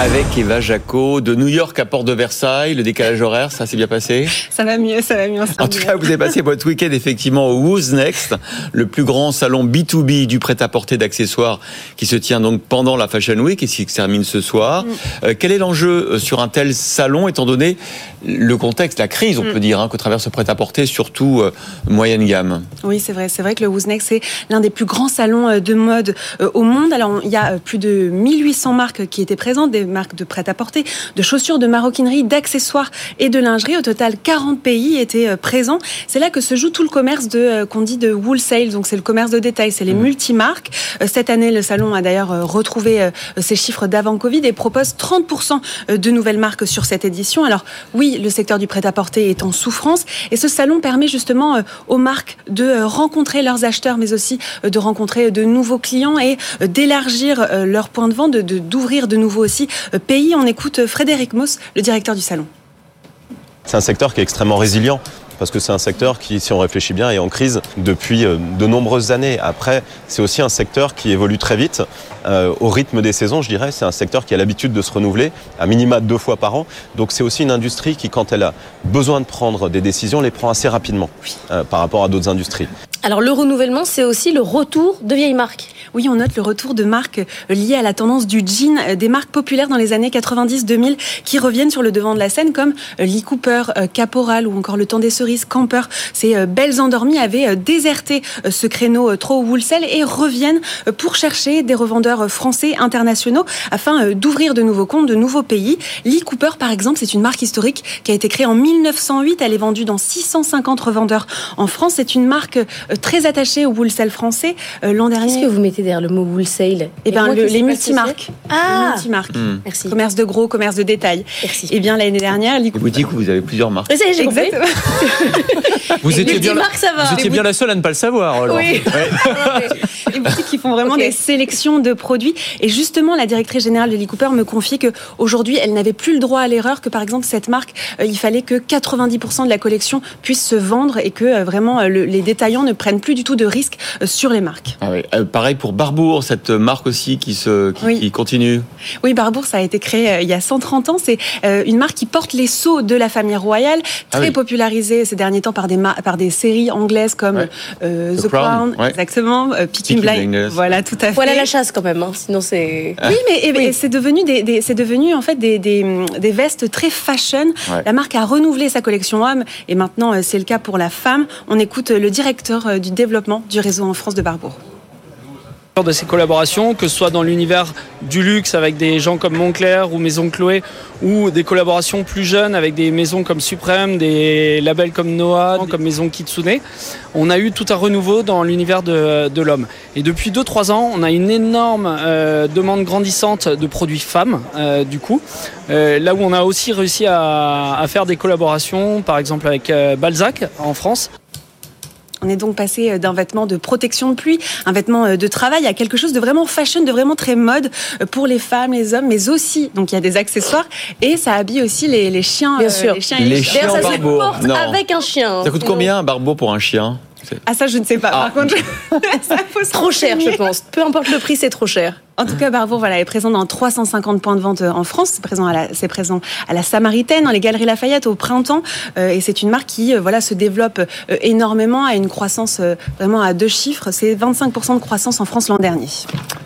Avec Eva Jaco de New York à Port de Versailles, le décalage horaire, ça s'est bien passé? Ça va mieux, ça va mieux. En tout cas, vous avez passé votre week-end effectivement au Who's Next, le plus grand salon B2B du prêt-à-porter d'accessoires qui se tient donc pendant la Fashion Week et qui se termine ce soir. Mm. Euh, quel est l'enjeu euh, sur un tel salon étant donné le contexte, la crise, on mm. peut dire, hein, que traverse ce prêt-à-porter, surtout euh, moyenne gamme? Oui, c'est vrai. C'est vrai que le Who's Next, c'est l'un des plus grands salons de mode au monde. Alors, il y a plus de 1800 marques qui étaient présentes, des marques de prêt-à-porter, de chaussures, de maroquinerie, d'accessoires et de lingerie. Au total, 40 pays étaient euh, présents. C'est là que se joue tout le commerce de euh, qu'on dit de wholesale, donc c'est le commerce de détail, c'est les mmh. multimarques. Euh, cette année, le salon a d'ailleurs retrouvé ses chiffres d'avant Covid et propose 30% de nouvelles marques sur cette édition. Alors oui, le secteur du prêt-à-porter est en souffrance et ce salon permet justement aux marques de rencontrer leurs acheteurs, mais aussi de rencontrer de nouveaux clients et d'élargir leur point de vente, d'ouvrir de, de nouveau aussi pays. On écoute Frédéric Moss, le directeur du salon. C'est un secteur qui est extrêmement résilient parce que c'est un secteur qui, si on réfléchit bien, est en crise depuis euh, de nombreuses années. Après, c'est aussi un secteur qui évolue très vite, euh, au rythme des saisons, je dirais. C'est un secteur qui a l'habitude de se renouveler, à minima deux fois par an. Donc c'est aussi une industrie qui, quand elle a besoin de prendre des décisions, les prend assez rapidement euh, par rapport à d'autres industries. Alors le renouvellement, c'est aussi le retour de vieilles marques. Oui, on note le retour de marques liées à la tendance du jean, des marques populaires dans les années 90-2000 qui reviennent sur le devant de la scène comme Lee Cooper, Caporal ou encore Le Temps des Cerises Camper, ces euh, belles endormies avaient euh, déserté euh, ce créneau trop wholesale et reviennent pour chercher des revendeurs français internationaux afin d'ouvrir de nouveaux comptes, de nouveaux pays. Lee Cooper, par exemple, c'est une marque historique qui a été créée en 1908. Elle est vendue dans 650 revendeurs en France. C'est une marque très attachée au wholesale français. L'an dernier. Qu'est-ce que vous mettez derrière le mot wholesale Eh bien, les multimarques. Ah, multimarques. Hmm. Merci. Commerce de gros, commerce de détail. Merci. Eh bien, l'année dernière, Cooper. Vous dites que vous avez plusieurs marques. J'ai compris. vous étiez, bien, la, vous étiez bien la seule à ne pas le savoir. Oui. les boutiques qui font vraiment des sélections de produits. Et justement, la directrice générale de Lee Cooper me confie qu'aujourd'hui, elle n'avait plus le droit à l'erreur, que par exemple, cette marque, euh, il fallait que 90% de la collection puisse se vendre et que euh, vraiment euh, les détaillants ne prennent plus du tout de risques sur les marques. Ah oui. pareil pour Barbour, cette marque aussi qui, se, qui, continue. Oui, Barbour, ça a été créé il y a 130 ans. C'est une marque qui porte les sceaux de la famille royale, ah très popularisée ces derniers temps par des, par des séries anglaises comme The, Crown, exactement, Peaky voilà, tout à fait. Voilà la chasse quand même, hein. sinon c'est. Oui, mais c'est devenu des, c'est devenu en fait des, des, vestes très fashion. La marque a renouvelé sa collection homme et maintenant euh, c'est le cas pour la femme. On écoute le directeur euh, du développement du réseau en France de Barbour de ces collaborations, que ce soit dans l'univers du luxe avec des gens comme Montclair ou Maison Chloé, ou des collaborations plus jeunes avec des maisons comme Suprême, des labels comme Noah, comme Maison Kitsune. On a eu tout un renouveau dans l'univers de, l'homme. Et depuis 2-3 ans, on a une énorme euh, demande grandissante de produits femmes, euh, du coup. Là où on a aussi réussi à, faire des collaborations, par exemple avec Balzac en France. On est donc passé euh, d'un vêtement de protection de pluie, un vêtement euh, de travail, à quelque chose de vraiment fashion, de vraiment très mode euh, pour les femmes, les hommes, mais aussi, donc il y a des accessoires et ça habille aussi les, chiens. Bien sûr. Les chiens, et les, chiens ça se porte avec un chien. Ça coûte combien un barbeau pour un chien? Ah ça je ne sais pas. Par ah. contre, ça trop cher je pense. Peu importe le prix, c'est trop cher. En tout cas, Barbour voilà, est présent dans 350 points de vente en France. C'est présent à la, c'est présent à la Samaritaine, dans les Galeries Lafayette au printemps. Euh, et c'est une marque qui euh, voilà, se développe euh, énormément, a une croissance vraiment à deux chiffres. C'est 25% de croissance en France l'an dernier.